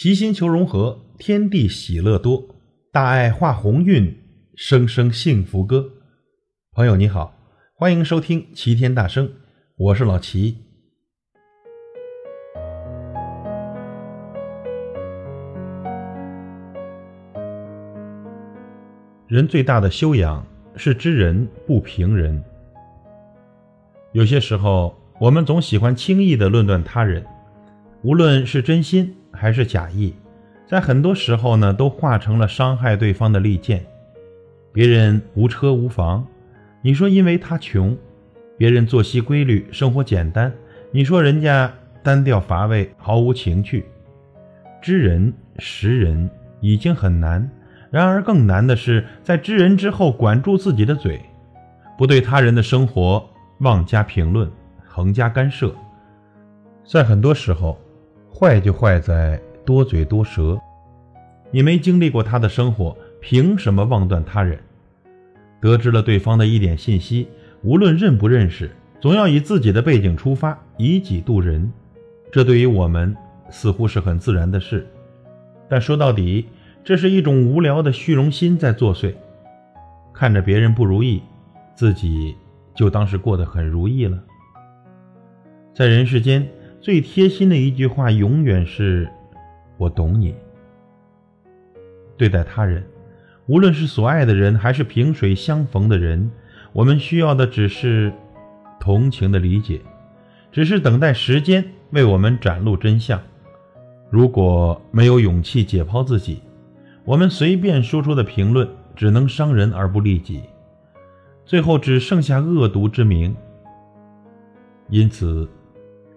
齐心求融合，天地喜乐多，大爱化鸿运，声声幸福歌。朋友你好，欢迎收听齐天大圣，我是老齐。人最大的修养是知人不评人。有些时候，我们总喜欢轻易的论断他人，无论是真心。还是假意，在很多时候呢，都化成了伤害对方的利剑。别人无车无房，你说因为他穷；别人作息规律，生活简单，你说人家单调乏味，毫无情趣。知人识人已经很难，然而更难的是在知人之后管住自己的嘴，不对他人的生活妄加评论、横加干涉。在很多时候。坏就坏在多嘴多舌，你没经历过他的生活，凭什么妄断他人？得知了对方的一点信息，无论认不认识，总要以自己的背景出发，以己度人。这对于我们似乎是很自然的事，但说到底，这是一种无聊的虚荣心在作祟。看着别人不如意，自己就当是过得很如意了。在人世间。最贴心的一句话，永远是“我懂你”。对待他人，无论是所爱的人，还是萍水相逢的人，我们需要的只是同情的理解，只是等待时间为我们展露真相。如果没有勇气解剖自己，我们随便说出的评论只能伤人而不利己，最后只剩下恶毒之名。因此。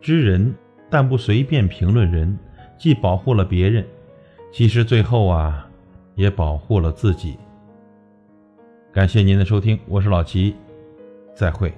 知人，但不随便评论人，既保护了别人，其实最后啊，也保护了自己。感谢您的收听，我是老齐，再会。